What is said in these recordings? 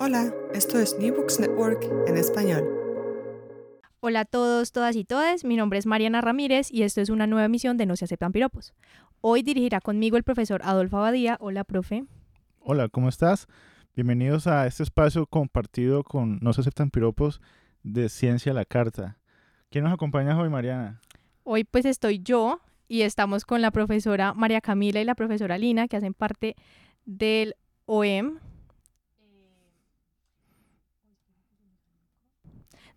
Hola, esto es New Books Network en español. Hola a todos, todas y todes. Mi nombre es Mariana Ramírez y esto es una nueva emisión de No se aceptan piropos. Hoy dirigirá conmigo el profesor Adolfo Abadía. Hola, profe. Hola, ¿cómo estás? Bienvenidos a este espacio compartido con No se aceptan piropos de Ciencia a la Carta. ¿Quién nos acompaña hoy, Mariana? Hoy pues estoy yo y estamos con la profesora María Camila y la profesora Lina que hacen parte del OEM,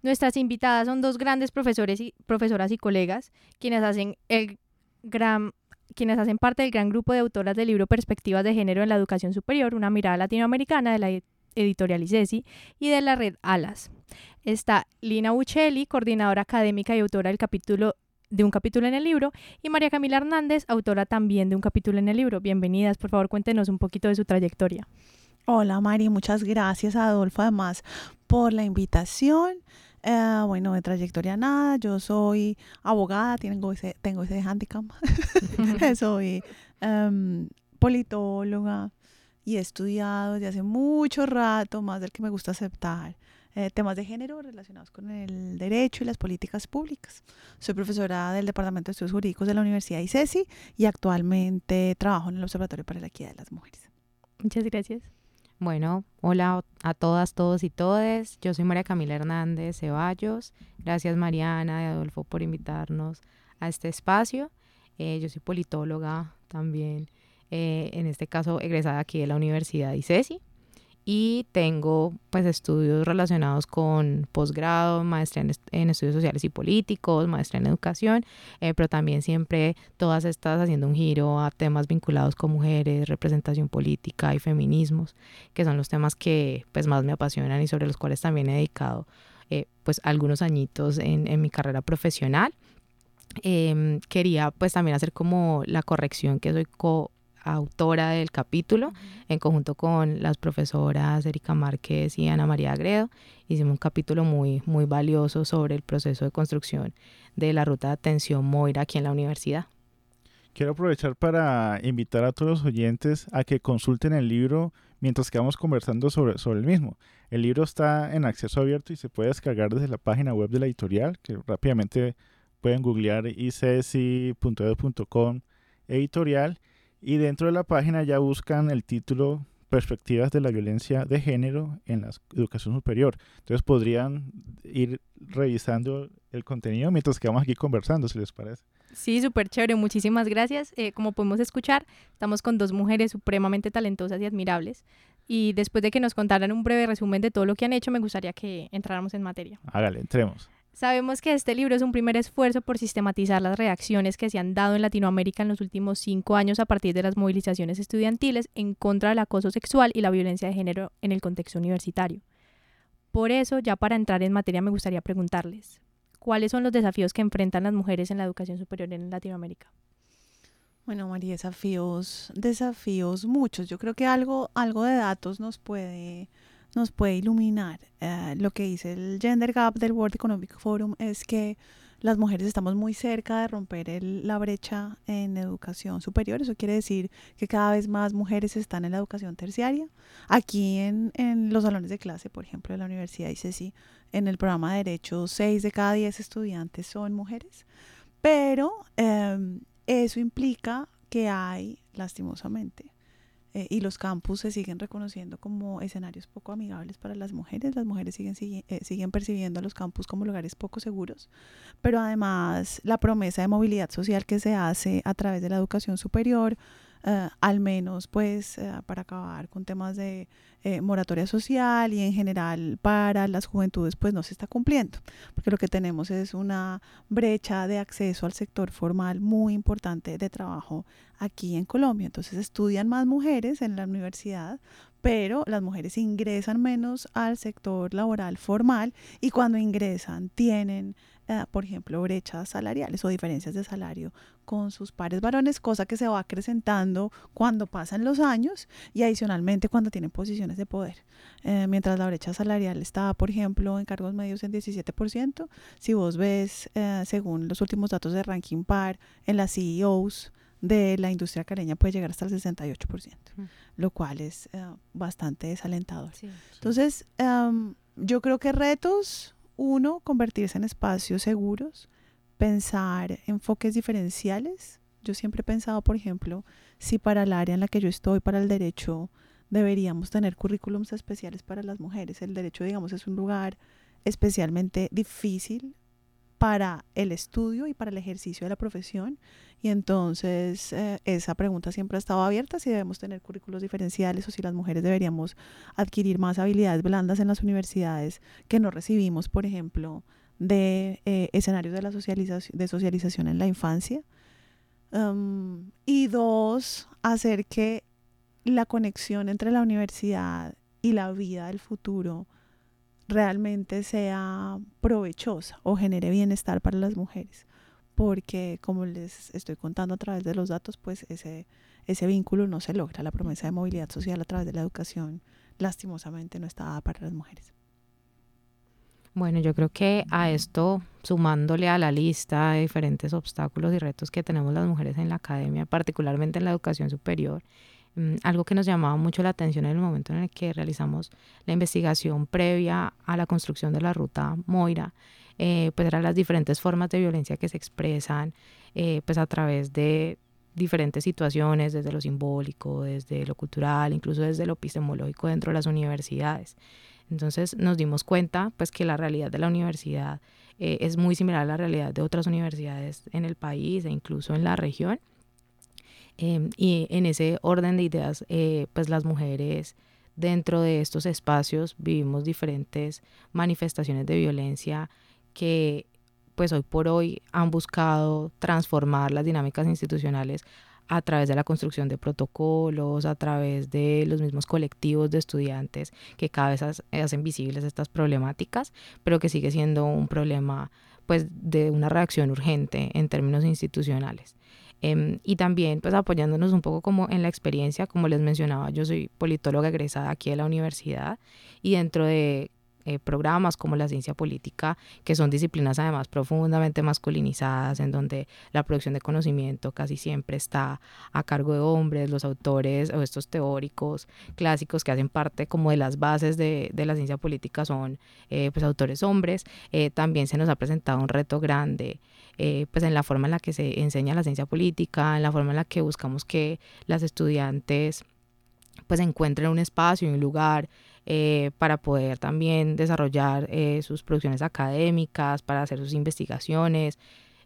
Nuestras invitadas son dos grandes profesores y profesoras y colegas, quienes hacen el gran quienes hacen parte del gran grupo de autoras del libro Perspectivas de Género en la Educación Superior, una mirada latinoamericana de la editorial ICESI y de la red ALAS. Está Lina Buccelli, coordinadora académica y autora del capítulo de un capítulo en el libro, y María Camila Hernández, autora también de un capítulo en el libro. Bienvenidas, por favor, cuéntenos un poquito de su trayectoria. Hola Mari, muchas gracias Adolfo además por la invitación. Eh, bueno, de trayectoria nada, yo soy abogada, tengo ese, tengo ese handicap, soy em, politóloga y he estudiado desde hace mucho rato, más del que me gusta aceptar, eh, temas de género relacionados con el derecho y las políticas públicas. Soy profesora del Departamento de Estudios Jurídicos de la Universidad ICESI y actualmente trabajo en el Observatorio para la Equidad de las Mujeres. Muchas gracias. Bueno, hola a todas, todos y todes. Yo soy María Camila Hernández Ceballos. Gracias Mariana y Adolfo por invitarnos a este espacio. Eh, yo soy politóloga también, eh, en este caso egresada aquí de la Universidad de ICESI y tengo pues estudios relacionados con posgrado, maestría en, estudios sociales y políticos, maestría en educación, eh, pero también siempre todas estas haciendo un giro a temas vinculados con mujeres, representación política y feminismos, que son los temas que pues más me apasionan y sobre los cuales también he dedicado eh, pues algunos añitos en, mi carrera profesional. Em, quería pues también hacer como la corrección que soy co autora del capítulo, en conjunto con las profesoras Erika Márquez y Ana María Agredo. Hicimos un capítulo muy, muy valioso sobre el proceso de construcción de la ruta de atención Moira aquí en la universidad. Quiero aprovechar para invitar a todos los oyentes a que consulten el libro mientras que vamos conversando sobre, sobre el mismo. El libro está en acceso abierto y se puede descargar desde la página web de la editorial, que rápidamente pueden googlear icsi.edu.com editorial y dentro de la página ya buscan el título Perspectivas de la violencia de género en la educación superior. Entonces podrían ir revisando el contenido mientras que vamos aquí conversando, si les parece. Sí, súper chévere. Muchísimas gracias. Eh, como podemos escuchar, estamos con dos mujeres supremamente talentosas y admirables. Y después de que nos contaran un breve resumen de todo lo que han hecho, me gustaría que entráramos en materia. Hágale, entremos. Sabemos que este libro es un primer esfuerzo por sistematizar las reacciones que se han dado en Latinoamérica en los últimos cinco años a partir de las movilizaciones estudiantiles en contra del acoso sexual y la violencia de género en el contexto universitario. Por eso, ya para entrar en materia, me gustaría preguntarles, ¿cuáles son los desafíos que enfrentan las mujeres en la educación superior en Latinoamérica? Bueno, María, desafíos, desafíos muchos. Yo creo que algo, algo de datos nos puede nos puede iluminar. Eh, lo que dice el Gender Gap del World Economic Forum es que las mujeres estamos muy cerca de romper la brecha en educación superior. Eso quiere decir que cada vez más mujeres están en la educación terciaria. Aquí en, los salones de clase, por ejemplo, de la Universidad ICESI, en el programa de Derecho, 6 de cada 10 estudiantes son mujeres. Pero em, eso implica que hay, lastimosamente, eh, y los campus se siguen reconociendo como escenarios poco amigables para las mujeres. Las mujeres siguen, eh, siguen percibiendo a los campus como lugares poco seguros, pero además la promesa de movilidad social que se hace a través de la educación superior, eh, al menos pues para acabar con temas de moratoria social y en general para las juventudes pues no se está cumpliendo, porque lo que tenemos es una brecha de acceso al sector formal muy importante de trabajo aquí en Colombia. Entonces estudian más mujeres en la universidad, pero las mujeres ingresan menos al sector laboral formal y cuando ingresan tienen, eh, por ejemplo, brechas salariales o diferencias de salario con sus pares varones, cosa que se va acrecentando cuando pasan los años y adicionalmente cuando tienen posiciones de poder. Eh, mientras la brecha salarial está, por ejemplo, en cargos medios en 17%, si vos ves, eh, según los últimos datos de Ranking Par, en las CEOs, de la industria caleña puede llegar hasta el 68%, Mm. lo cual es eh, bastante desalentador. Sí. Entonces, em, yo creo que retos, uno, convertirse en espacios seguros, pensar enfoques diferenciales. Yo siempre he pensado, por ejemplo, si para el área en la que yo estoy, para el derecho, deberíamos tener currículums especiales para las mujeres. El derecho, digamos, es un lugar especialmente difícil para el estudio y para el ejercicio de la profesión. Y entonces eh, esa pregunta siempre ha estado abierta, si debemos tener currículos diferenciales o si las mujeres deberíamos adquirir más habilidades blandas en las universidades que no recibimos, por ejemplo, de eh, escenarios de, la socialización, en la infancia. Y dos, hacer que la conexión entre la universidad y la vida del futuro realmente sea provechosa o genere bienestar para las mujeres. Porque como les estoy contando a través de los datos, pues ese, ese vínculo no se logra. La promesa de movilidad social a través de la educación lastimosamente no está dada para las mujeres. Bueno, yo creo que a esto, sumándole a la lista de diferentes obstáculos y retos que tenemos las mujeres en la academia, particularmente en la educación superior, algo que nos llamaba mucho la atención en el momento en el que realizamos la investigación previa a la construcción de la ruta Moira, eh, pues eran las diferentes formas de violencia que se expresan eh, pues a través de diferentes situaciones, desde lo simbólico, desde lo cultural, incluso desde lo epistemológico dentro de las universidades. Entonces nos dimos cuenta pues que la realidad de la universidad eh, es muy similar a la realidad de otras universidades en el país e incluso en la región. Eh, y en ese orden de ideas, eh, pues las mujeres dentro de estos espacios vivimos diferentes manifestaciones de violencia que pues hoy por hoy han buscado transformar las dinámicas institucionales a través de la construcción de protocolos, a través de los mismos colectivos de estudiantes que cada vez hacen visibles estas problemáticas, pero que sigue siendo un problema pues de una reacción urgente en términos institucionales. Eh, y también pues apoyándonos un poco como en la experiencia, como les mencionaba, yo soy politóloga egresada aquí de la universidad y dentro de eh, programas como la ciencia política, que son disciplinas además profundamente masculinizadas, en donde la producción de conocimiento casi siempre está a cargo de hombres, los autores o estos teóricos clásicos que hacen parte como de las bases de, de la ciencia política son eh, pues autores hombres, eh, también se nos ha presentado un reto grande eh, pues en la forma en la que se enseña la ciencia política, en la forma en la que buscamos que las estudiantes pues encuentren un espacio y un lugar eh, para poder también desarrollar eh, sus producciones académicas, para hacer sus investigaciones.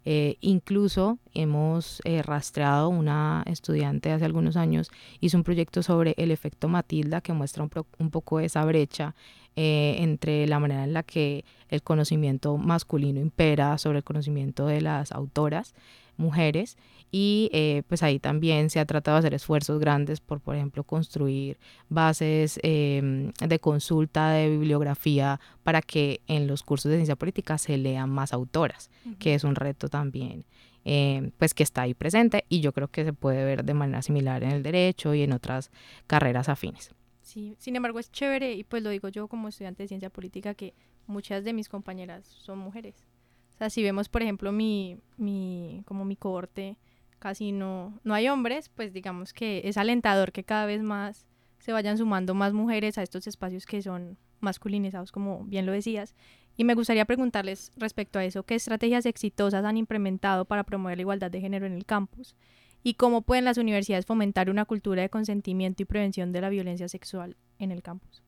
Eh, incluso hemos eh, rastreado una estudiante hace algunos años, hizo un proyecto sobre el efecto Matilda que muestra un, poco esa brecha eh, entre la manera en la que el conocimiento masculino impera sobre el conocimiento de las autoras mujeres y eh, pues ahí también se ha tratado de hacer esfuerzos grandes por, por ejemplo, construir bases eh, de consulta de bibliografía para que en los cursos de ciencia política se lean más autoras, uh -huh. que es un reto también. Eh, pues que está ahí presente y yo creo que se puede ver de manera similar en el derecho y en otras carreras afines. Sí, sin embargo es chévere y pues lo digo yo como estudiante de ciencia política que muchas de mis compañeras son mujeres. O sea, si vemos por ejemplo mi, mi como mi cohorte, casi no, no hay hombres, pues digamos que es alentador que cada vez más se vayan sumando más mujeres a estos espacios que son masculinizados, como bien lo decías. Y me gustaría preguntarles respecto a eso, ¿qué estrategias exitosas han implementado para promover la igualdad de género en el campus? ¿Y cómo pueden las universidades fomentar una cultura de consentimiento y prevención de la violencia sexual en el campus?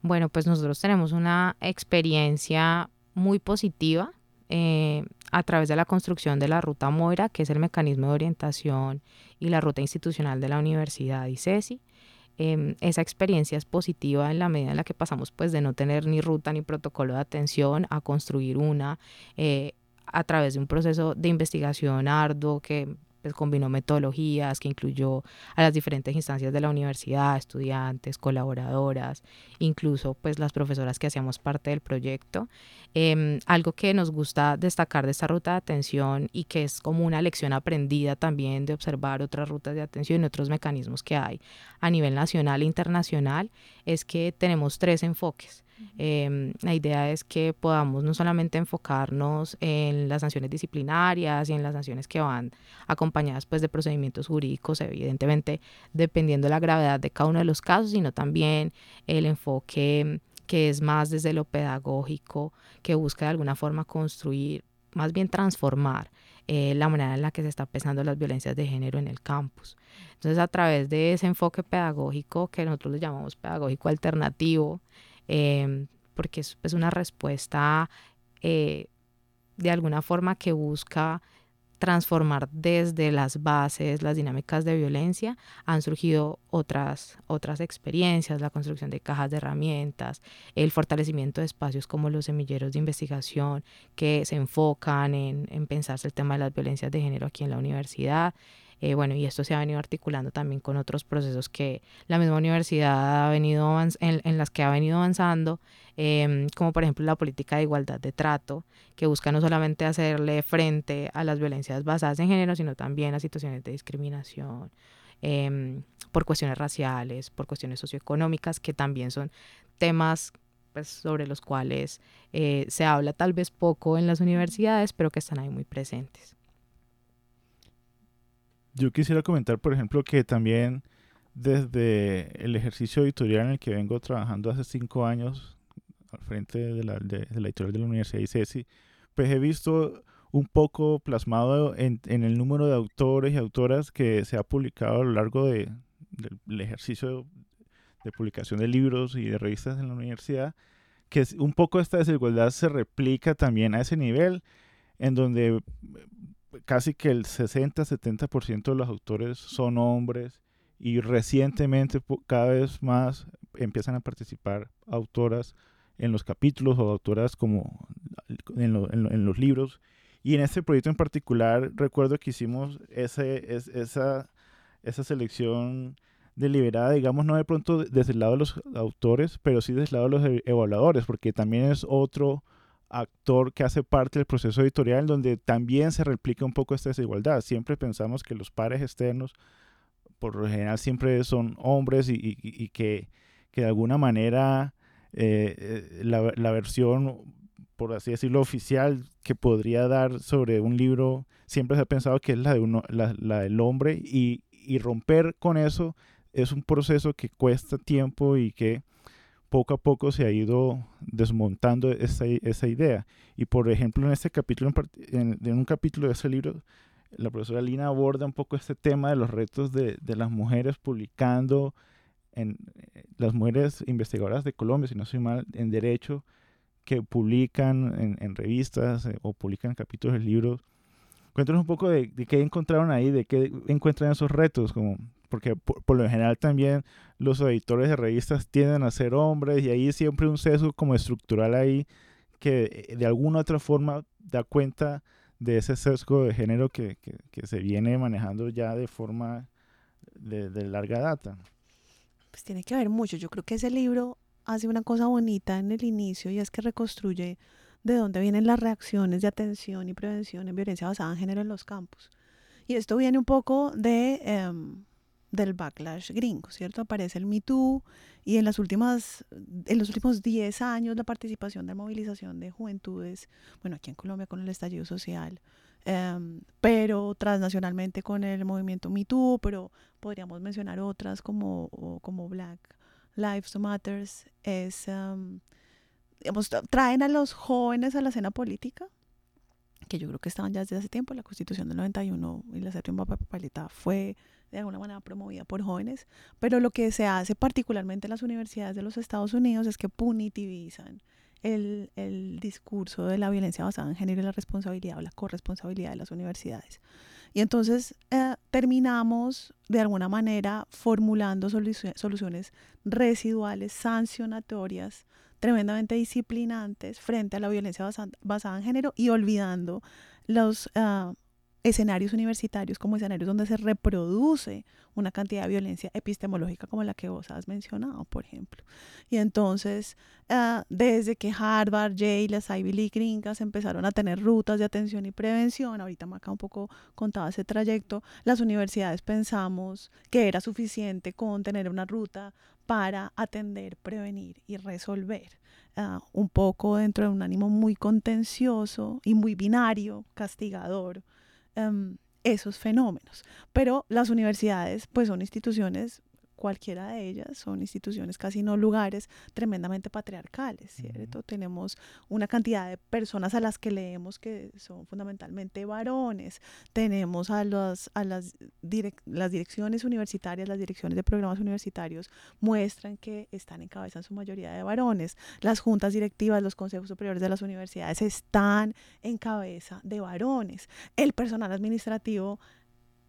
Bueno, pues nosotros tenemos una experiencia muy positiva eh, a través de la construcción de la ruta Moira, que es el mecanismo de orientación y la ruta institucional de la universidad ICESI. Eh, esa experiencia es positiva en la medida en la que pasamos pues de no tener ni ruta ni protocolo de atención a construir una eh, a través de un proceso de investigación arduo que pues, combinó metodologías, que incluyó a las diferentes instancias de la universidad, estudiantes, colaboradoras, incluso pues las profesoras que hacíamos parte del proyecto. Eh, algo que nos gusta destacar de esta ruta de atención y que es como una lección aprendida también de observar otras rutas de atención y otros mecanismos que hay a nivel nacional e internacional es que tenemos tres enfoques. Em, la idea es que podamos no solamente enfocarnos en las sanciones disciplinarias y en las sanciones que van acompañadas pues de procedimientos jurídicos, evidentemente dependiendo de la gravedad de cada uno de los casos, sino también el enfoque que es más desde lo pedagógico, que busca de alguna forma construir, más bien transformar eh, la manera en la que se está pensando las violencias de género en el campus. Entonces, a través de ese enfoque pedagógico que nosotros le llamamos pedagógico alternativo, em, porque es, una respuesta eh, de alguna forma que busca transformar desde las bases las dinámicas de violencia, han surgido otras, otras experiencias, la construcción de cajas de herramientas, el fortalecimiento de espacios como los semilleros de investigación que se enfocan en, en pensarse el tema de las violencias de género aquí en la universidad. Eh, bueno, y esto se ha venido articulando también con otros procesos que la misma universidad ha venido en, las que ha venido avanzando, em, como por ejemplo la política de igualdad de trato, que busca no solamente hacerle frente a las violencias basadas en género, sino también a situaciones de discriminación. Em, por cuestiones raciales, por cuestiones socioeconómicas, que también son temas pues, sobre los cuales eh, se habla tal vez poco en las universidades, pero que están ahí muy presentes. Yo quisiera comentar, por ejemplo, que también desde el ejercicio editorial en el que vengo trabajando hace cinco años al frente de la, de, la editorial de la Universidad de ICESI, pues he visto un poco plasmado en, el número de autores y autoras que se ha publicado a lo largo de, del ejercicio de publicación de libros y de revistas en la universidad, que un poco esta desigualdad se replica también a ese nivel, en donde casi que el 60-70% de los autores son hombres y recientemente cada vez más empiezan a participar autoras en los capítulos o autoras como en, los libros. Y en este proyecto en particular recuerdo que hicimos ese, esa, esa selección deliberada, digamos, no de pronto desde el lado de los autores, pero sí desde el lado de los evaluadores, porque también es otro actor que hace parte del proceso editorial donde también se replica un poco esta desigualdad. Siempre pensamos que los pares externos, por lo general, siempre son hombres y, que, de alguna manera eh, eh, la, versión, por así decirlo, oficial que podría dar sobre un libro, siempre se ha pensado que es la, de uno, la, la del hombre y, y romper con eso es un proceso que cuesta tiempo y que poco a poco se ha ido desmontando esa, esa idea. Y por ejemplo, en este capítulo, en, un capítulo de ese libro, la profesora Lina aborda un poco este tema de los retos de, de las mujeres publicando, en, eh, las mujeres investigadoras de Colombia, si no soy mal, en derecho, que publican en, revistas eh, o publican capítulos de libros. Cuéntanos un poco de, de, qué encontraron ahí, de qué encuentran esos retos, como porque por, lo general también los editores de revistas tienden a ser hombres y ahí siempre un sesgo como estructural ahí que eh, de alguna u otra forma da cuenta de ese sesgo de género que, que, se viene manejando ya de forma de, de, larga data. Pues tiene que haber mucho. Yo creo que ese libro hace una cosa bonita en el inicio y es que reconstruye de dónde vienen las reacciones de atención y prevención en violencia basada en género en los campos. Y esto viene un poco de... Em, del backlash gringo, ¿cierto? Aparece el Me Too y en, las últimas, en los últimos 10 años la participación de movilización de juventudes, bueno, aquí en Colombia con el estallido social, em, pero transnacionalmente con el movimiento Me Too, pero podríamos mencionar otras como, como Black Lives Matters, es, um, digamos, traen a los jóvenes a la escena política, que yo creo que estaban ya desde hace tiempo, la constitución del 91 y la séptima papeleta fue de alguna manera promovida por jóvenes, pero lo que se hace particularmente en las universidades de los Estados Unidos es que punitivizan el, el discurso de la violencia basada en género y la responsabilidad o la corresponsabilidad de las universidades. Y entonces eh, terminamos de alguna manera formulando soluciones residuales, sancionatorias, tremendamente disciplinantes frente a la violencia basada, en género y olvidando los, uh, escenarios universitarios como escenarios donde se reproduce una cantidad de violencia epistemológica como la que vos has mencionado, por ejemplo. Y entonces, ah, desde que Harvard, Yale, las Ivy League gringas empezaron a tener rutas de atención y prevención, ahorita Maca un poco contaba ese trayecto, las universidades pensamos que era suficiente con tener una ruta para atender, prevenir y resolver. Ah, un poco dentro de un ánimo muy contencioso y muy binario, castigador, em, esos fenómenos. Pero las universidades pues son instituciones cualquiera de ellas son instituciones, casi no lugares tremendamente patriarcales, ¿cierto? Tenemos una cantidad de personas a las que leemos que son fundamentalmente varones, tenemos a, los, a las, las direcciones universitarias, las direcciones de programas universitarios muestran que están en cabeza en su mayoría de varones, las juntas directivas, los consejos superiores de las universidades están en cabeza de varones, el personal administrativo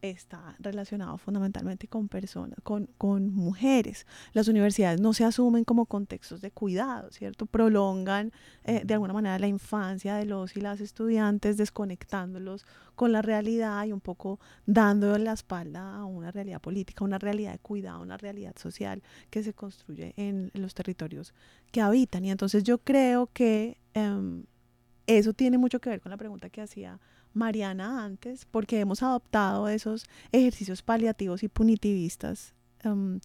está relacionado fundamentalmente con personas, con, con, mujeres. Las universidades no se asumen como contextos de cuidado, ¿cierto? Prolongan eh, de alguna manera la infancia de los y las estudiantes, desconectándolos con la realidad y un poco dando la espalda a una realidad política, una realidad de cuidado, una realidad social que se construye en, los territorios que habitan. Y entonces yo creo que em, eso tiene mucho que ver con la pregunta que hacía Mariana antes, porque hemos adoptado esos ejercicios paliativos y punitivistas em,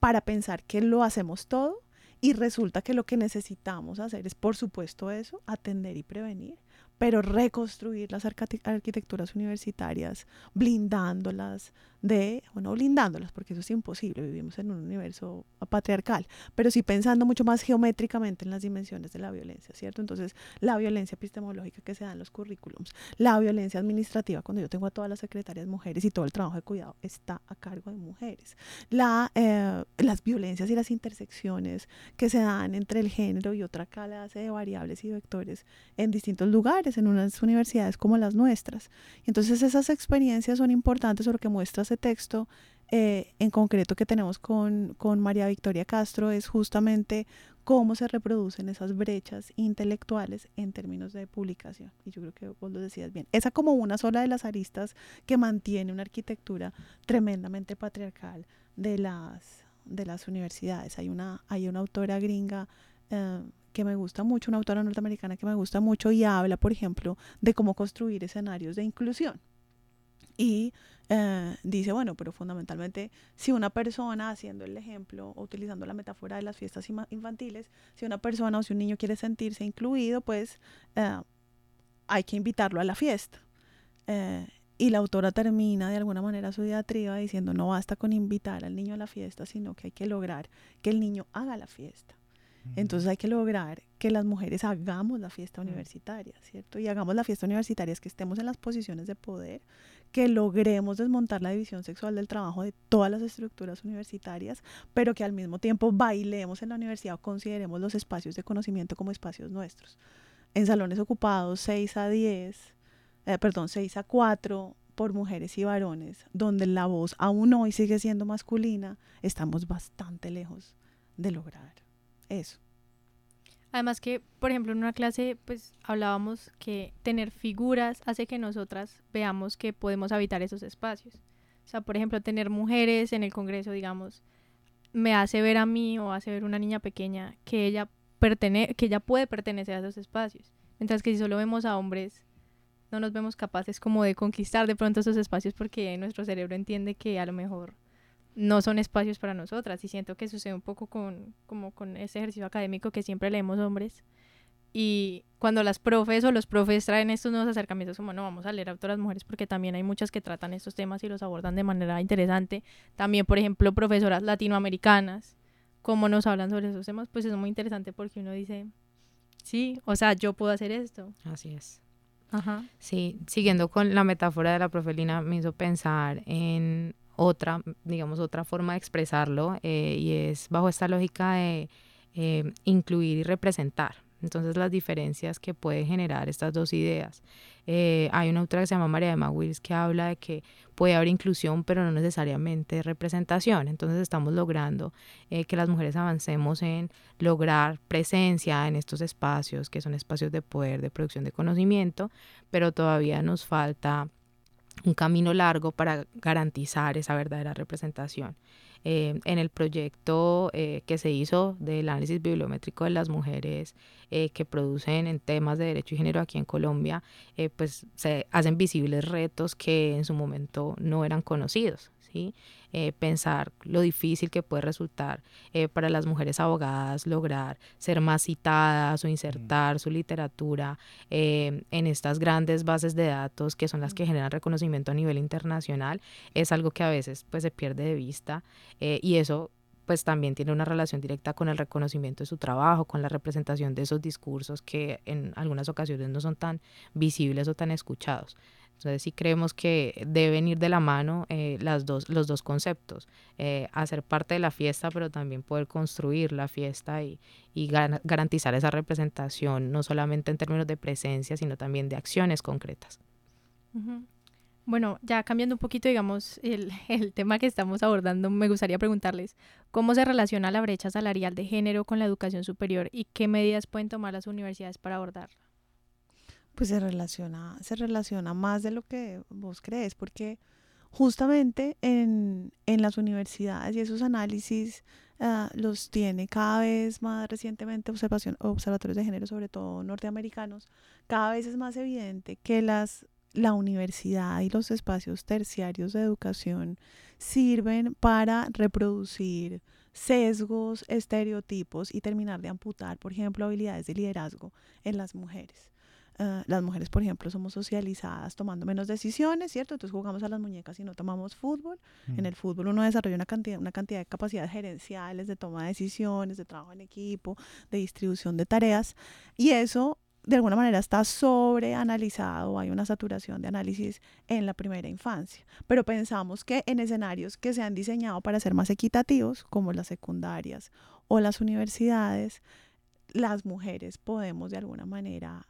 para pensar que lo hacemos todo y resulta que lo que necesitamos hacer es, por supuesto, eso, atender y prevenir pero reconstruir las arquitecturas universitarias, blindándolas de, bueno, blindándolas, porque eso es imposible, vivimos en un universo patriarcal, pero sí pensando mucho más geométricamente en las dimensiones de la violencia, ¿cierto? Entonces, la violencia epistemológica que se da en los currículums, la violencia administrativa, cuando yo tengo a todas las secretarias mujeres y todo el trabajo de cuidado está a cargo de mujeres, la, eh, las violencias y las intersecciones que se dan entre el género y otra clase de variables y vectores en distintos lugares, en unas universidades como las nuestras. Entonces esas experiencias son importantes, lo que ese texto eh, en concreto que tenemos con, con María Victoria Castro es justamente cómo se reproducen esas brechas intelectuales en términos de publicación. Y yo creo que vos lo decías bien. Esa como una sola de las aristas que mantiene una arquitectura tremendamente patriarcal de las, de las universidades. Hay una, hay una autora gringa eh, que me gusta mucho, una autora norteamericana que me gusta mucho y habla, por ejemplo, de cómo construir escenarios de inclusión. Y eh, dice, bueno, pero fundamentalmente, si una persona, haciendo el ejemplo, o utilizando la metáfora de las fiestas infantiles, si una persona o si un niño quiere sentirse incluido, pues eh, hay que invitarlo a la fiesta. Eh, y la autora termina de alguna manera su diatriba diciendo, no basta con invitar al niño a la fiesta, sino que hay que lograr que el niño haga la fiesta. Entonces hay que lograr que las mujeres hagamos la fiesta universitaria, ¿cierto? Y hagamos la fiesta universitaria, es que estemos en las posiciones de poder, que logremos desmontar la división sexual del trabajo de todas las estructuras universitarias, pero que al mismo tiempo bailemos en la universidad o consideremos los espacios de conocimiento como espacios nuestros. En salones ocupados 6 a 10, eh, perdón, 6 a 4 por mujeres y varones, donde la voz aún hoy sigue siendo masculina, estamos bastante lejos de lograr eso. Además que, por ejemplo, en una clase, pues hablábamos que tener figuras hace que nosotras veamos que podemos habitar esos espacios. O sea, por ejemplo, tener mujeres en el Congreso, digamos, me hace ver a mí o hace ver una niña pequeña que ella, pertene que ella puede pertenecer a esos espacios. Mientras que si solo vemos a hombres, no nos vemos capaces como de conquistar de pronto esos espacios porque nuestro cerebro entiende que a lo mejor no son espacios para nosotras y siento que sucede un poco con como con ese ejercicio académico que siempre leemos hombres y cuando las profes o los profes traen estos nuevos acercamientos como no vamos a leer a otras mujeres porque también hay muchas que tratan estos temas y los abordan de manera interesante. También por ejemplo profesoras latinoamericanas cómo nos hablan sobre esos temas pues es muy interesante porque uno dice sí o sea yo puedo hacer esto. Así es. Ajá. Sí, siguiendo con la metáfora de la profelina, me hizo pensar en otra, digamos, otra forma de expresarlo eh, y es bajo esta lógica de eh, incluir y representar. Entonces las diferencias que puede generar estas dos ideas. Eh, hay una autora que se llama María Emma Wills que habla de que puede haber inclusión, pero no necesariamente representación. Entonces estamos logrando que las mujeres avancemos en lograr presencia en estos espacios, que son espacios de poder, de producción de conocimiento, pero todavía nos falta un camino largo para garantizar esa verdadera representación. Eh, en el proyecto eh, que se hizo del análisis bibliométrico de las mujeres eh, que producen en temas de derecho y género aquí en Colombia, pues se hacen visibles retos que en su momento no eran conocidos. ¿Sí? Eh, pensar lo difícil que puede resultar eh, para las mujeres abogadas lograr ser más citadas o insertar su literatura eh, en estas grandes bases de datos que son las que generan reconocimiento a nivel internacional, es algo que a veces pues se pierde de vista y eso pues también tiene una relación directa con el reconocimiento de su trabajo, con la representación de esos discursos que en algunas ocasiones no son tan visibles o tan escuchados. Entonces sí creemos que deben ir de la mano eh, las dos, los dos conceptos, eh, hacer parte de la fiesta, pero también poder construir la fiesta y, y garantizar esa representación, no solamente en términos de presencia, sino también de acciones concretas. Bueno, ya cambiando un poquito, digamos, el, el, tema que estamos abordando, me gustaría preguntarles cómo se relaciona la brecha salarial de género con la educación superior y qué medidas pueden tomar las universidades para abordarla pues se relaciona, se relaciona más de lo que vos crees, porque justamente en, en las universidades y esos análisis uh, los tiene cada vez más recientemente observación, observatorios de género, sobre todo norteamericanos, cada vez es más evidente que las, la universidad y los espacios terciarios de educación sirven para reproducir sesgos, estereotipos y terminar de amputar, por ejemplo, habilidades de liderazgo en las mujeres. Ah, las mujeres, por ejemplo, somos socializadas tomando menos decisiones, ¿cierto? Entonces jugamos a las muñecas y no tomamos fútbol. En mm. el fútbol uno desarrolla una cantidad, una cantidad de capacidades gerenciales, de toma de decisiones, de trabajo en equipo, de distribución de tareas. Y eso, de alguna manera, está sobreanalizado. Hay una saturación de análisis en la primera infancia. Pero pensamos que en escenarios que se han diseñado para ser más equitativos, como las secundarias o las universidades, las mujeres podemos de alguna manera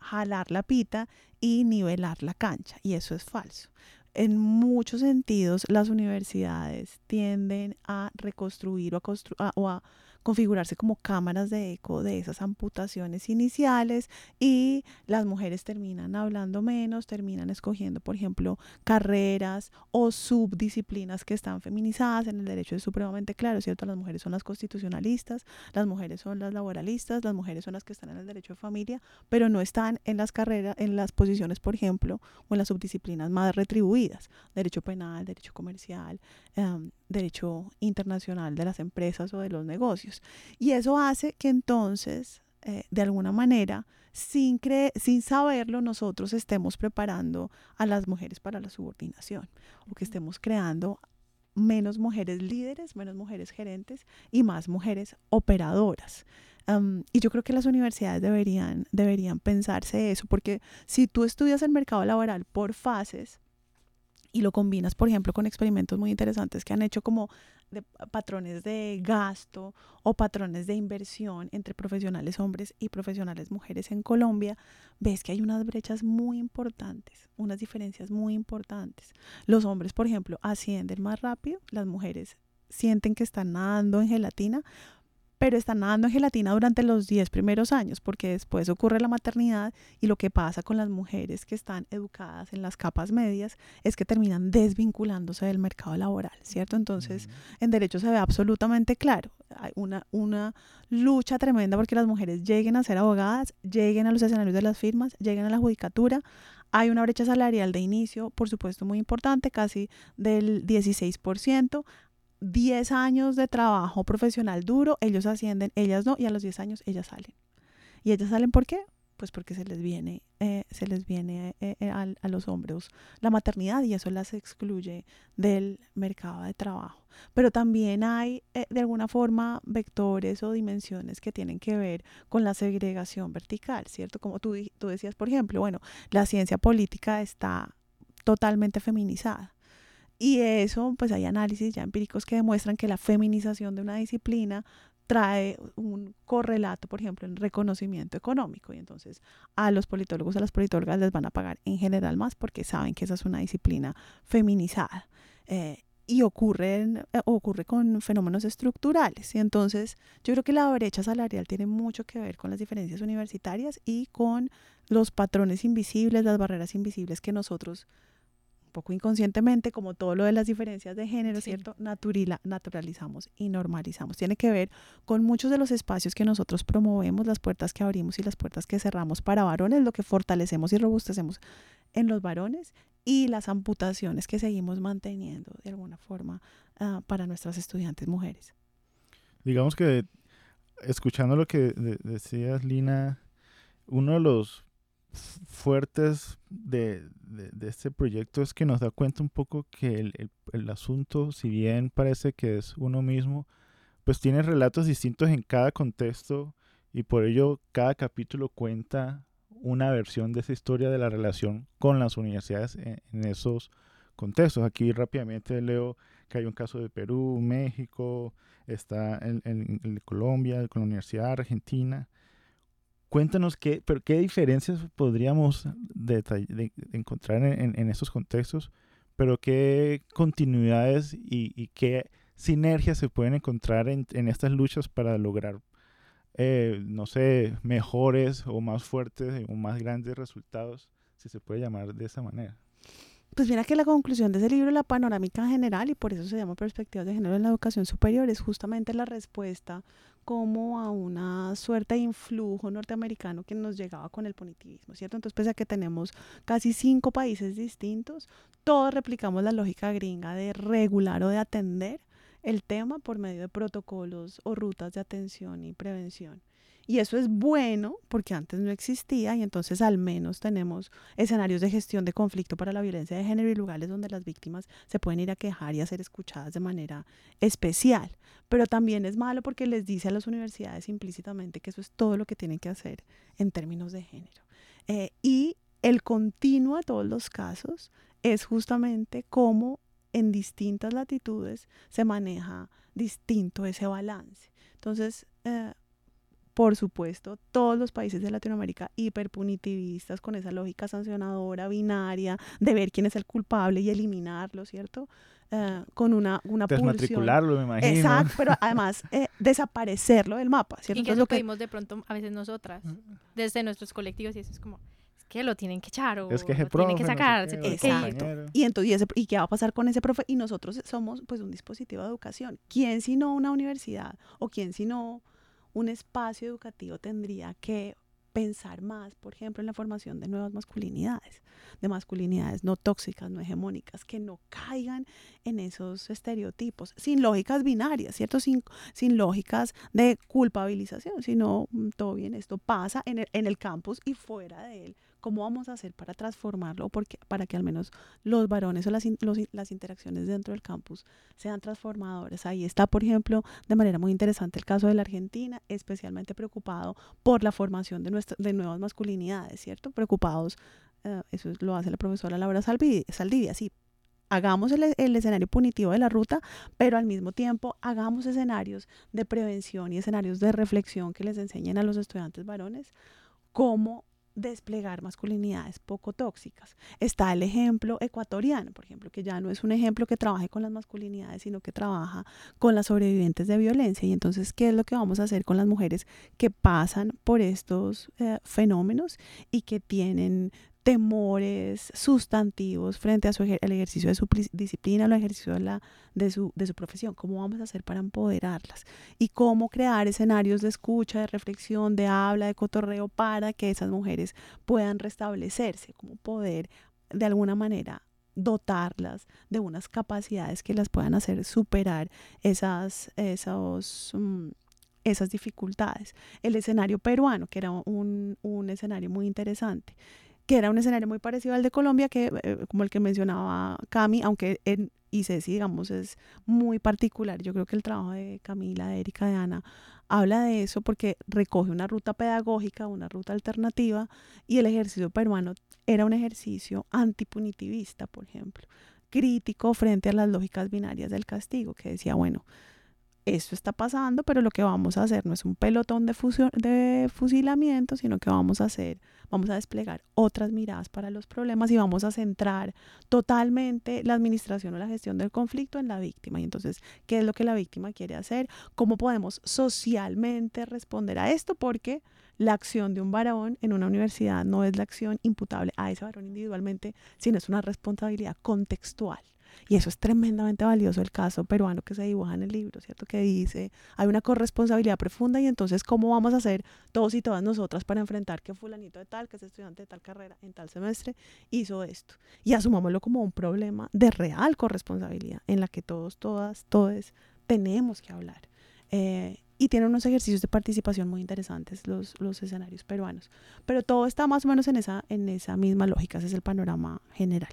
jalar la pita y nivelar la cancha. Y eso es falso. En muchos sentidos, las universidades tienden a reconstruir o a, o a configurarse como cámaras de eco de esas amputaciones iniciales y las mujeres terminan hablando menos, terminan escogiendo, por ejemplo, carreras o subdisciplinas que están feminizadas. En el derecho es supremamente claro, ¿cierto? Las mujeres son las constitucionalistas, las mujeres son las laboralistas, las mujeres son las que están en el derecho de familia, pero no están en las carreras, en las posiciones, por ejemplo, o en las subdisciplinas más retribuidas, derecho penal, derecho comercial, em, derecho internacional de las empresas o de los negocios. Y eso hace que entonces, eh, de alguna manera, sin, sin saberlo, nosotros estemos preparando a las mujeres para la subordinación o que estemos creando menos mujeres líderes, menos mujeres gerentes y más mujeres operadoras. y yo creo que las universidades deberían, deberían pensarse eso, porque si tú estudias el mercado laboral por fases, y lo combinas, por ejemplo, con experimentos muy interesantes que han hecho como de patrones de gasto o patrones de inversión entre profesionales hombres y profesionales mujeres en Colombia, ves que hay unas brechas muy importantes, unas diferencias muy importantes. Los hombres, por ejemplo, ascienden más rápido, las mujeres sienten que están nadando en gelatina, pero están nadando en gelatina durante los 10 primeros años, porque después ocurre la maternidad y lo que pasa con las mujeres que están educadas en las capas medias es que terminan desvinculándose del mercado laboral, ¿cierto? Entonces, en derecho se ve absolutamente claro, hay una, una lucha tremenda porque las mujeres lleguen a ser abogadas, lleguen a los escenarios de las firmas, lleguen a la judicatura, hay una brecha salarial de inicio, por supuesto, muy importante, casi del 16%. 10 años de trabajo profesional duro, ellos ascienden, ellas no, y a los 10 años ellas salen. ¿Y ellas salen por qué? Pues porque se les viene, eh, se les viene eh, eh, a, los hombros la maternidad y eso las excluye del mercado de trabajo. Pero también hay de alguna forma vectores o dimensiones que tienen que ver con la segregación vertical, ¿cierto? Como tú, tú decías, por ejemplo, bueno, la ciencia política está totalmente feminizada y eso, pues hay análisis ya empíricos que demuestran que la feminización de una disciplina trae un correlato, por ejemplo, en reconocimiento económico. Y entonces a los politólogos, a las politólogas les van a pagar en general más porque saben que esa es una disciplina feminizada. Eh, y eh, ocurre con fenómenos estructurales. Y entonces yo creo que la brecha salarial tiene mucho que ver con las diferencias universitarias y con los patrones invisibles, las barreras invisibles que nosotros un poco inconscientemente, como todo lo de las diferencias de género, Sí. ¿cierto? Naturila- naturalizamos y normalizamos. Tiene que ver con muchos de los espacios que nosotros promovemos, las puertas que abrimos y las puertas que cerramos para varones, lo que fortalecemos y robustecemos en los varones y las amputaciones que seguimos manteniendo de alguna forma ah, para nuestras estudiantes mujeres. Digamos que, escuchando lo que de- decías, Lina, uno de los fuertes de, de- este proyecto es que nos da cuenta un poco que el, el- asunto, si bien parece que es uno mismo, pues tiene relatos distintos en cada contexto y por ello cada capítulo cuenta una versión de esa historia de la relación con las universidades en, en esos contextos. Aquí rápidamente leo que hay un caso de Perú, México, está el- el de Colombia, con la Universidad Argentina. Cuéntanos qué, pero qué diferencias podríamos encontrar en, en- en estos contextos, pero qué continuidades y, y qué sinergias se pueden encontrar en, en estas luchas para lograr, eh, no sé, mejores o más fuertes o más grandes resultados, si se puede llamar de esa manera. Pues mira que la conclusión de ese libro, la panorámica general, y por eso se llama Perspectivas de Género en la Educación Superior, es justamente la respuesta como a una suerte de influjo norteamericano que nos llegaba con el punitivismo, ¿cierto? Entonces, pese a que tenemos casi cinco países distintos, todos replicamos la lógica gringa de regular o de atender el tema por medio de protocolos o rutas de atención y prevención. Y eso es bueno porque antes no existía y entonces al menos tenemos escenarios de gestión de conflicto para la violencia de género y lugares donde las víctimas se pueden ir a quejar y a ser escuchadas de manera especial. Pero también es malo porque les dice a las universidades implícitamente que eso es todo lo que tienen que hacer en términos de género. Eh, y el continuo de todos los casos es justamente cómo en distintas latitudes se maneja distinto ese balance. Entonces, eh, por supuesto, todos los países de Latinoamérica hiperpunitivistas con esa lógica sancionadora binaria de ver quién es el culpable y eliminarlo, ¿cierto? Eh, con una, una pulsión. Desmatricularlo, me imagino. Exacto, pero además eh, desaparecerlo del mapa, ¿cierto? Y que eso lo que- pedimos de pronto a veces nosotras, desde nuestros colectivos, y eso es como, es que lo tienen que echar o Es que ese lo tienen que profe, no sé sacar, qué. Exacto. Y entonces, ¿y, ese- ¿y qué va a pasar con ese profe? Y nosotros somos pues un dispositivo de educación. ¿Quién sino una universidad o quién sino un espacio educativo tendría que pensar más, por ejemplo, en la formación de nuevas masculinidades, de masculinidades no tóxicas, no hegemónicas, que no caigan en esos estereotipos, sin lógicas binarias, ¿cierto? Sin, lógicas de culpabilización, sino mm, todo bien, esto pasa en el, en el campus y fuera de él. ¿Cómo vamos a hacer para transformarlo? Porque, para que al menos los varones o las, interacciones dentro del campus sean transformadoras. Ahí está, por ejemplo, de manera muy interesante el caso de la Argentina, especialmente preocupado por la formación de, nuevas masculinidades, ¿cierto? Preocupados, eh, eso es- lo hace la profesora Laura Salvi- Saldivia, sí. Hagamos el, el escenario punitivo de la ruta, pero al mismo tiempo hagamos escenarios de prevención y escenarios de reflexión que les enseñen a los estudiantes varones cómo desplegar masculinidades poco tóxicas. Está el ejemplo ecuatoriano, por ejemplo, que ya no es un ejemplo que trabaje con las masculinidades, sino que trabaja con las sobrevivientes de violencia. Y entonces, ¿qué es lo que vamos a hacer con las mujeres que pasan por estos eh, fenómenos y que tienen temores sustantivos frente a su el ejercicio de su disciplina, el ejercicio de, la, de, su, de su profesión? ¿Cómo vamos a hacer para empoderarlas? Y cómo crear escenarios de escucha, de reflexión, de habla, de cotorreo para que esas mujeres puedan restablecerse, como poder de alguna manera dotarlas de unas capacidades que las puedan hacer superar esas, esos, mm, esas dificultades. El escenario peruano, que era un, un escenario muy interesante, que era un escenario muy parecido al de Colombia, que eh, como el que mencionaba Cami, aunque en y Ceci, digamos, es muy particular. Yo creo que el trabajo de Camila, de Erika, de Ana, habla de eso porque recoge una ruta pedagógica, una ruta alternativa, y el ejercicio peruano era un ejercicio antipunitivista, por ejemplo, crítico frente a las lógicas binarias del castigo, que decía, bueno, esto está pasando, pero lo que vamos a hacer no es un pelotón de, de fusilamiento, sino que vamos a hacer, vamos a desplegar otras miradas para los problemas y vamos a centrar totalmente la administración o la gestión del conflicto en la víctima. Y entonces, ¿qué es lo que la víctima quiere hacer? ¿Cómo podemos socialmente responder a esto? Porque la acción de un varón en una universidad no es la acción imputable a ese varón individualmente, sino es una responsabilidad contextual. Y eso es tremendamente valioso el caso peruano que se dibuja en el libro, ¿cierto? Que dice, hay una corresponsabilidad profunda y entonces, ¿cómo vamos a hacer todos y todas nosotras para enfrentar que fulanito de tal, que es estudiante de tal carrera en tal semestre, hizo esto? Y asumámoslo como un problema de real corresponsabilidad en la que todos, todas, todos tenemos que hablar. Eh, y tiene unos ejercicios de participación muy interesantes los, los escenarios peruanos. Pero todo está más o menos en esa, en esa misma lógica, ese es el panorama general.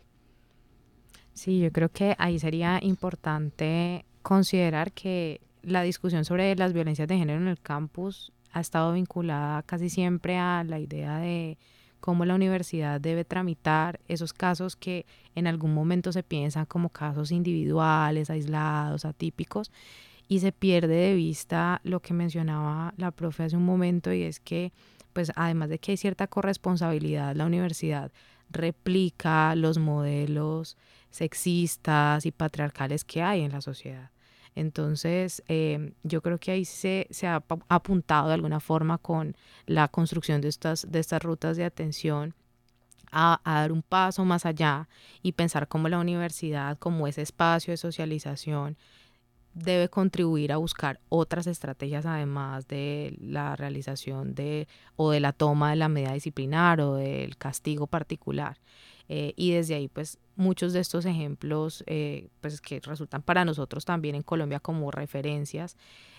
Sí, yo creo que ahí sería importante considerar que la discusión sobre las violencias de género en el campus ha estado vinculada casi siempre a la idea de cómo la universidad debe tramitar esos casos que en algún momento se piensan como casos individuales, aislados, atípicos, y se pierde de vista lo que mencionaba la profe hace un momento y es que pues además de que hay cierta corresponsabilidad, la universidad replica los modelos sexistas y patriarcales que hay en la sociedad. Entonces, em, yo creo que ahí se, se, ha apuntado de alguna forma con la construcción de estas, de estas rutas de atención a, dar un paso más allá y pensar cómo la universidad, como ese espacio de socialización, debe contribuir a buscar otras estrategias además de la realización de o de la toma de la medida disciplinar o del castigo particular. Eh, y desde ahí, pues muchos de estos ejemplos, eh, pues que resultan para nosotros también en Colombia como referencias,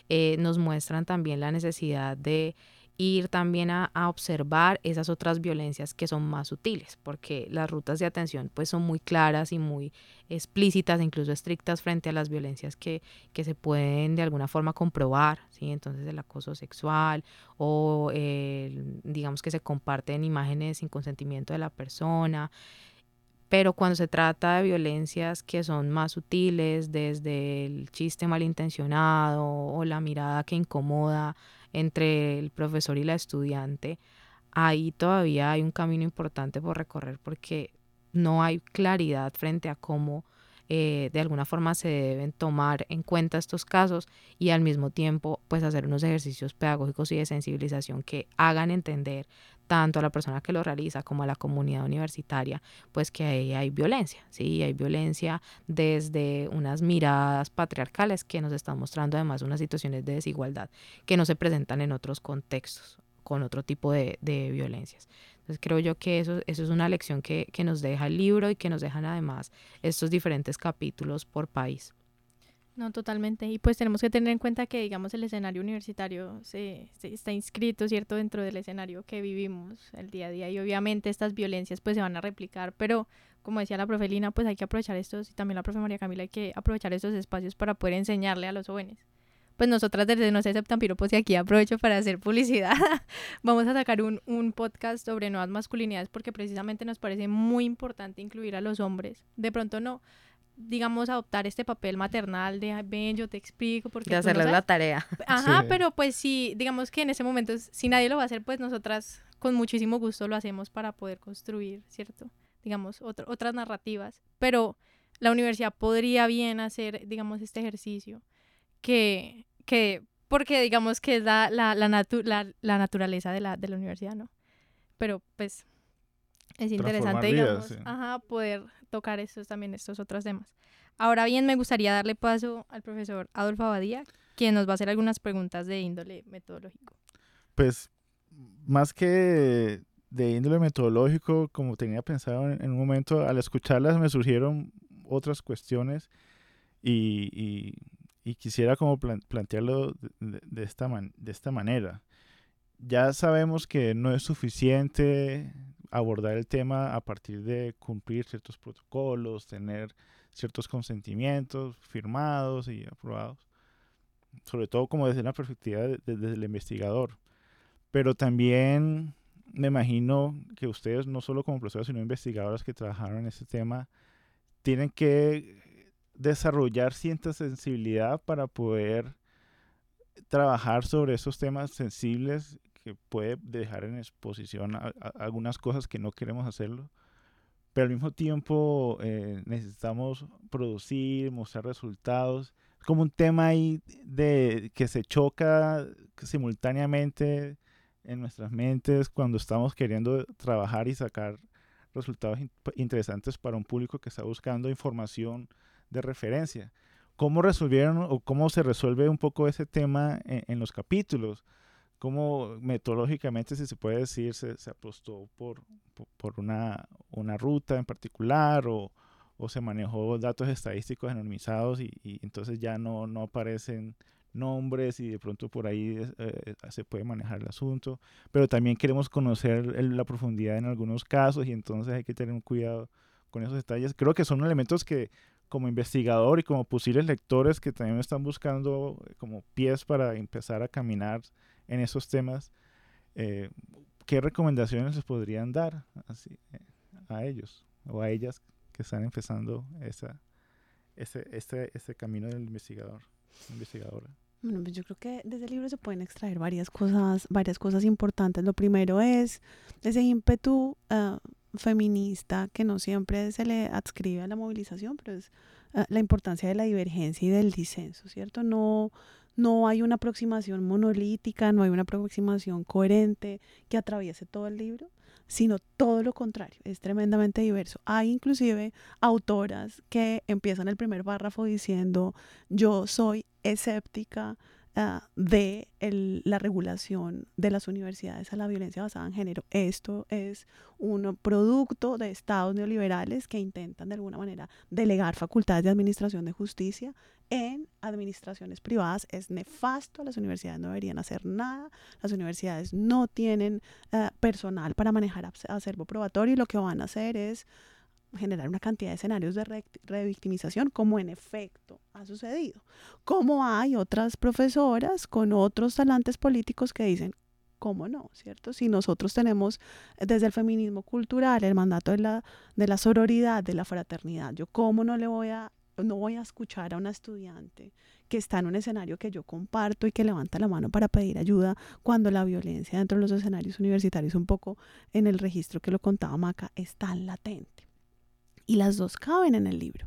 eh, nos muestran también la necesidad de ir también a, observar esas otras violencias que son más sutiles, porque las rutas de atención pues son muy claras y muy explícitas, incluso estrictas frente a las violencias que, que se pueden de alguna forma comprobar, ¿sí? entonces el acoso sexual o digamos que se comparten imágenes sin consentimiento de la persona, pero cuando se trata de violencias que son más sutiles, desde el chiste malintencionado o la mirada que incomoda, entre el profesor y la estudiante, ahí todavía hay un camino importante por recorrer porque no hay claridad frente a cómo eh, de alguna forma se deben tomar en cuenta estos casos y al mismo tiempo pues hacer unos ejercicios pedagógicos y de sensibilización que hagan entender tanto a la persona que lo realiza como a la comunidad universitaria, pues que ahí hay violencia, ¿sí? Hay violencia desde unas miradas patriarcales que nos están mostrando además unas situaciones de desigualdad que no se presentan en otros contextos con otro tipo de, de violencias. Entonces creo yo que eso, eso es una lección que, que nos deja el libro y que nos dejan además estos diferentes capítulos por país. No, totalmente. Y pues tenemos que tener en cuenta que, digamos, el escenario universitario se, está inscrito, ¿cierto?, dentro del escenario que vivimos el día a día. Y obviamente estas violencias pues se van a replicar, pero como decía la profe Lina, pues hay que aprovechar estos, y también la profe María Camila, hay que aprovechar estos espacios para poder enseñarle a los jóvenes. Pues nosotras desde No se aceptan piropos y aquí aprovecho para hacer publicidad. Vamos a sacar un, un podcast sobre nuevas masculinidades porque precisamente nos parece muy importante incluir a los hombres. De pronto no digamos, adoptar este papel maternal de, ven, yo te explico. Porque de hacerle la tarea. Ajá, pero pues sí, digamos que en ese momento, si nadie lo va a hacer, pues nosotras con muchísimo gusto lo hacemos para poder construir, ¿cierto? Digamos, otras narrativas. Pero la universidad podría bien hacer, digamos, este ejercicio que, que porque digamos que es la, la, la, la, naturaleza de la, de la universidad, ¿no? Pero pues es interesante, digamos, ajá, poder tocar estos también, estos otros temas. Ahora bien, me gustaría darle paso al profesor Adolfo Abadía, quien nos va a hacer algunas preguntas de índole metodológico. Pues, más que de índole metodológico, como tenía pensado en, un momento, al escucharlas me surgieron otras cuestiones y, y, quisiera como plantearlo de, esta de esta manera. Ya sabemos que no es suficiente abordar el tema a partir de cumplir ciertos protocolos, tener ciertos consentimientos firmados y aprobados, sobre todo como desde la perspectiva desde el investigador. Pero también me imagino que ustedes, no solo como profesores, sino investigadoras que trabajaron en este tema, tienen que desarrollar cierta sensibilidad para poder trabajar sobre esos temas sensibles que puede dejar en exposición algunas cosas que no queremos hacerlo, pero al mismo tiempo eh, necesitamos producir, mostrar resultados. Es como un tema ahí de que se choca simultáneamente en nuestras mentes cuando estamos queriendo trabajar y sacar resultados interesantes para un público que está buscando información de referencia. ¿Cómo resolvieron o cómo se resuelve un poco ese tema en, los capítulos? ¿Cómo metodológicamente, si se puede decir, se, apostó por, por, una, una, ruta en particular o, o, se manejó datos estadísticos anonimizados y, entonces ya no, no aparecen nombres y de pronto por ahí eh, se puede manejar el asunto, pero también queremos conocer la profundidad en algunos casos y entonces hay que tener un cuidado con esos detalles. Creo que son elementos que como investigador y como posibles lectores que también están buscando eh, como pies para empezar a caminar en esos temas, eh, ¿qué recomendaciones les podrían dar así, a ellos o a ellas que están empezando esa, ese, este, este camino del investigador? investigadora? Bueno, pues yo creo que desde el libro se pueden extraer varias cosas, varias cosas importantes. Lo primero es ese ímpetu ah, feminista que no siempre se le adscribe a la movilización, pero es ah, la importancia de la divergencia y del disenso, ¿cierto? No, no hay una aproximación monolítica, no hay una aproximación coherente que atraviese todo el libro, sino todo lo contrario, es tremendamente diverso. Hay inclusive autoras que empiezan el primer párrafo diciendo yo soy escéptica ah, de la regulación de las universidades a la violencia basada en género. Esto es un producto de estados neoliberales que intentan de alguna manera delegar facultades de administración de justicia en administraciones privadas es nefasto, las universidades no deberían hacer nada, las universidades no tienen eh, personal para manejar acervo probatorio y lo que van a hacer es generar una cantidad de escenarios de revictimización como en efecto ha sucedido. Como hay otras profesoras con otros talantes políticos que dicen, ¿cómo no? ¿Cierto? Si nosotros tenemos desde el feminismo cultural el mandato de la, de la sororidad, de la fraternidad, yo cómo no le voy a no voy a escuchar a una estudiante que está en un escenario que yo comparto y que levanta la mano para pedir ayuda cuando la violencia dentro de los escenarios universitarios, un poco en el registro que lo contaba Maca, está latente. Y las dos caben en el libro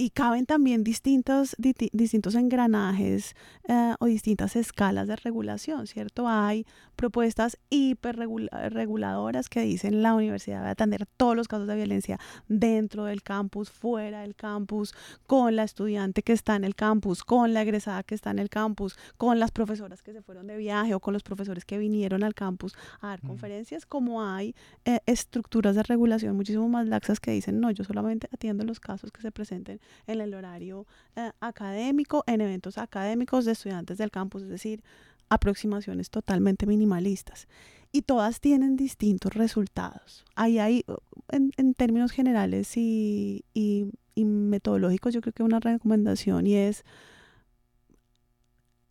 y caben también distintos, distintos engranajes eh, o distintas escalas de regulación, ¿cierto? Hay propuestas hiperreguladoras que dicen la universidad debe atender todos los casos de violencia dentro del campus, fuera del campus, con la estudiante que está en el campus, con la egresada que está en el campus, con las profesoras que se fueron de viaje o con los profesores que vinieron al campus a dar conferencias, como hay eh, estructuras de regulación muchísimo más laxas que dicen, no, yo solamente atiendo los casos que se presenten en el horario eh, académico, en eventos académicos de estudiantes del campus, es decir, aproximaciones totalmente minimalistas. Y todas tienen distintos resultados. Ahí hay, uh, en, términos generales y, y, y metodológicos, yo creo que una recomendación y es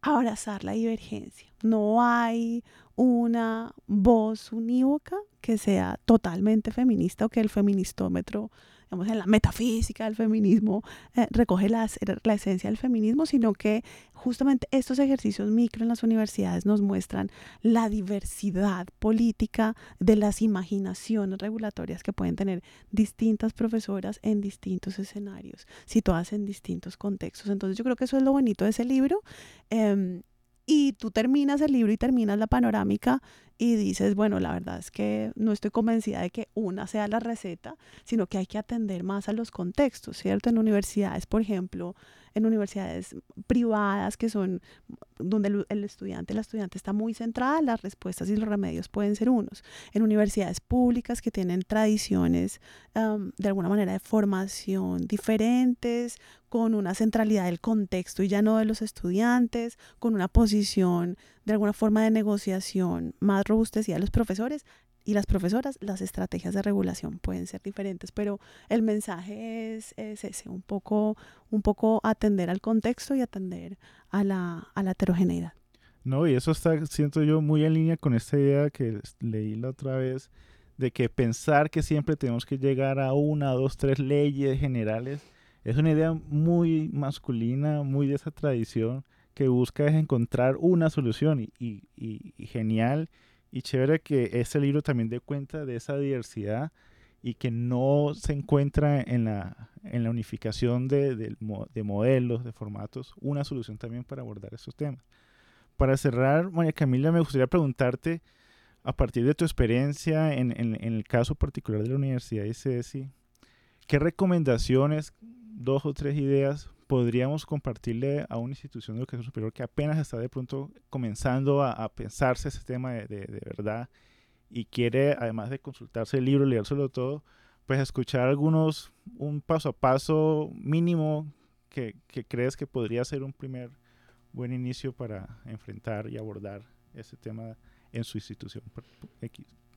abrazar la divergencia. No hay una voz unívoca que sea totalmente feminista o que el feministómetro digamos, en la metafísica del feminismo, eh, recoge la, la esencia del feminismo, sino que justamente estos ejercicios micro en las universidades nos muestran la diversidad política de las imaginaciones regulatorias que pueden tener distintas profesoras en distintos escenarios, situadas en distintos contextos. Entonces yo creo que eso es lo bonito de ese libro. Em, y tú terminas el libro y terminas la panorámica y dices, bueno, la verdad es que no estoy convencida de que una sea la receta, sino que hay que atender más a los contextos, ¿cierto? En universidades, por ejemplo, en universidades privadas que son donde el, estudiante, la estudiante está muy centrada, las respuestas y los remedios pueden ser unos. En universidades públicas que tienen tradiciones de alguna manera de formación diferentes, con una centralidad del contexto y ya no de los estudiantes, con una posición de alguna forma de negociación más robustecida de los profesores y las profesoras, las estrategias de regulación pueden ser diferentes, pero el mensaje es, ese, un poco, un poco atender al contexto y atender a la, a la heterogeneidad. No, y eso está, siento yo, muy en línea con esta idea que leí la otra vez, de que pensar que siempre tenemos que llegar a una, dos, tres leyes generales, es una idea muy masculina, muy de esa tradición que busca es encontrar una solución y, y, y genial y chévere que este libro también dé cuenta de esa diversidad y que no se encuentra en la, en la unificación de, de, de, modelos, de formatos, una solución también para abordar estos temas. Para cerrar, María Camila, me gustaría preguntarte, a partir de tu experiencia en, en, el caso particular de la Universidad de CESI, ¿qué recomendaciones, dos o tres ideas, podríamos compartirle a una institución de educación superior que apenas está de pronto comenzando a, a pensarse ese tema de, de, de verdad y quiere, además de consultarse el libro, leérselo todo, pues escuchar algunos, un paso a paso mínimo que, que crees que podría ser un primer buen inicio para enfrentar y abordar ese tema en su institución.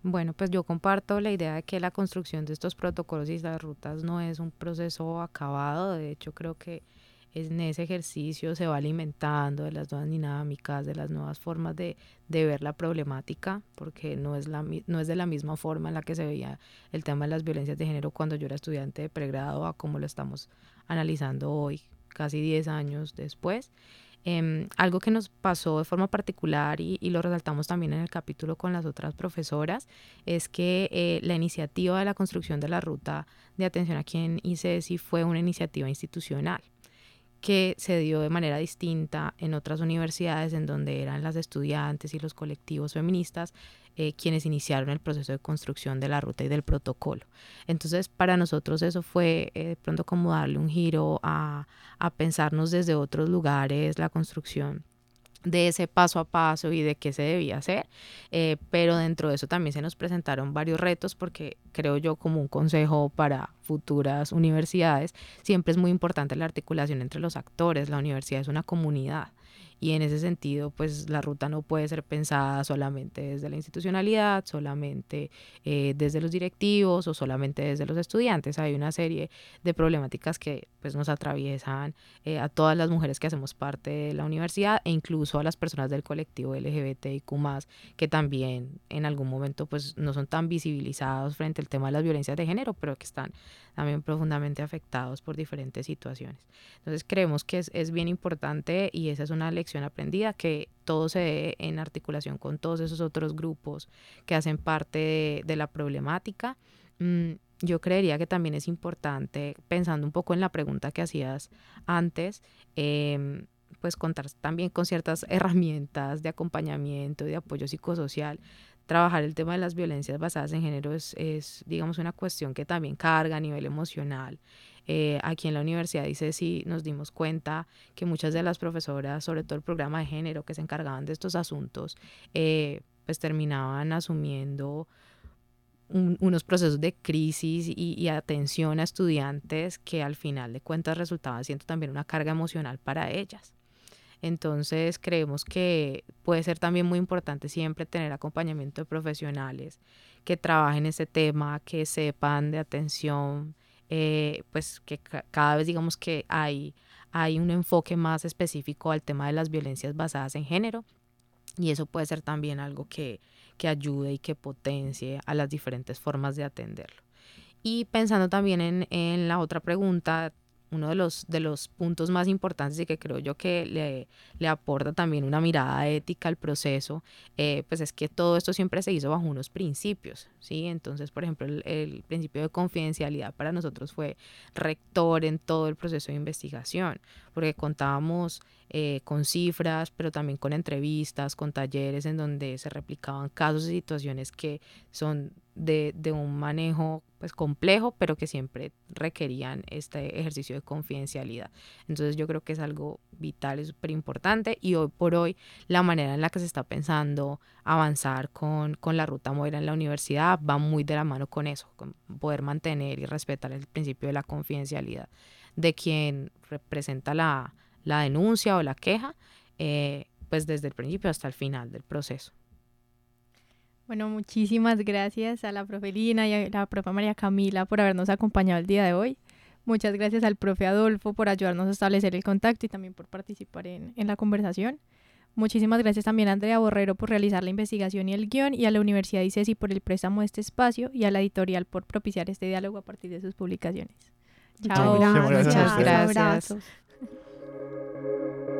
Bueno, pues yo comparto la idea de que la construcción de estos protocolos y las rutas no es un proceso acabado. De hecho, creo que en ese ejercicio se va alimentando de las nuevas dinámicas, de las nuevas formas de, de ver la problemática, porque no es, la, no es de la misma forma en la que se veía el tema de las violencias de género cuando yo era estudiante de pregrado a como lo estamos analizando hoy, casi 10 años después. Eh, algo que nos pasó de forma particular y, y, lo resaltamos también en el capítulo con las otras profesoras es que eh, la iniciativa de la construcción de la ruta de atención aquí en ICESI fue una iniciativa institucional que se dio de manera distinta en otras universidades en donde eran las estudiantes y los colectivos feministas eh, quienes iniciaron el proceso de construcción de la ruta y del protocolo. Entonces, para nosotros eso fue eh, de pronto como darle un giro a, a pensarnos desde otros lugares la construcción de ese paso a paso y de qué se debía hacer, eh, pero dentro de eso también se nos presentaron varios retos porque creo yo como un consejo para futuras universidades, siempre es muy importante la articulación entre los actores, la universidad es una comunidad y en ese sentido pues la ruta no puede ser pensada solamente desde la institucionalidad, solamente eh, desde los directivos o solamente desde los estudiantes. Hay una serie de problemáticas que pues nos atraviesan eh, a todas las mujeres que hacemos parte de la universidad e incluso a las personas del colectivo LGBTIQ+, que también en algún momento pues no son tan visibilizados frente al tema de las violencias de género, pero que están también profundamente afectados por diferentes situaciones. Entonces creemos que es, es bien importante y esa es una lección aprendida, que todo se dé en articulación con todos esos otros grupos que hacen parte de, de la problemática. Mm, yo creería que también es importante, pensando un poco en la pregunta que hacías antes, eh, pues contar también con ciertas herramientas de acompañamiento y de apoyo psicosocial. Trabajar el tema de las violencias basadas en género es, es digamos, una cuestión que también carga a nivel emocional. Eh, aquí en la universidad dice si nos dimos cuenta que muchas de las profesoras, sobre todo el programa de género que se encargaban de estos asuntos, eh, pues terminaban asumiendo un, unos procesos de crisis y, y, atención a estudiantes que al final de cuentas resultaban siendo también una carga emocional para ellas. Entonces creemos que puede ser también muy importante siempre tener acompañamiento de profesionales que trabajen ese tema, que sepan de atención, eh, pues que ca cada vez digamos que hay, hay un enfoque más específico al tema de las violencias basadas en género y eso puede ser también algo que, que ayude y que potencie a las diferentes formas de atenderlo. Y pensando también en, en la otra pregunta, uno de los, de los puntos más importantes y que creo yo que le, le aporta también una mirada ética al proceso, eh, pues es que todo esto siempre se hizo bajo unos principios, ¿sí? Entonces, por ejemplo, el, el, principio de confidencialidad para nosotros fue rector en todo el proceso de investigación, porque contábamos eh, con cifras, pero también con entrevistas, con talleres en donde se replicaban casos y situaciones que son de, de un manejo pues complejo, pero que siempre requerían este ejercicio de confidencialidad. Entonces yo creo que es algo vital, es súper importante y hoy por hoy la manera en la que se está pensando avanzar con, con la ruta Moira en la universidad va muy de la mano con eso, con poder mantener y respetar el principio de la confidencialidad de quien representa la, la denuncia o la queja, eh, pues desde el principio hasta el final del proceso. Bueno, muchísimas gracias a la profe Lina y a la profe María Camila por habernos acompañado el día de hoy. Muchas gracias al profe Adolfo por ayudarnos a establecer el contacto y también por participar en, en la conversación. Muchísimas gracias también a Andrea Borrero por realizar la investigación y el guion y a la Universidad ICESI por el préstamo de este espacio y a la editorial por propiciar este diálogo a partir de sus publicaciones. Chao. Muchas Gracias. gracias. Gracias. Thank you.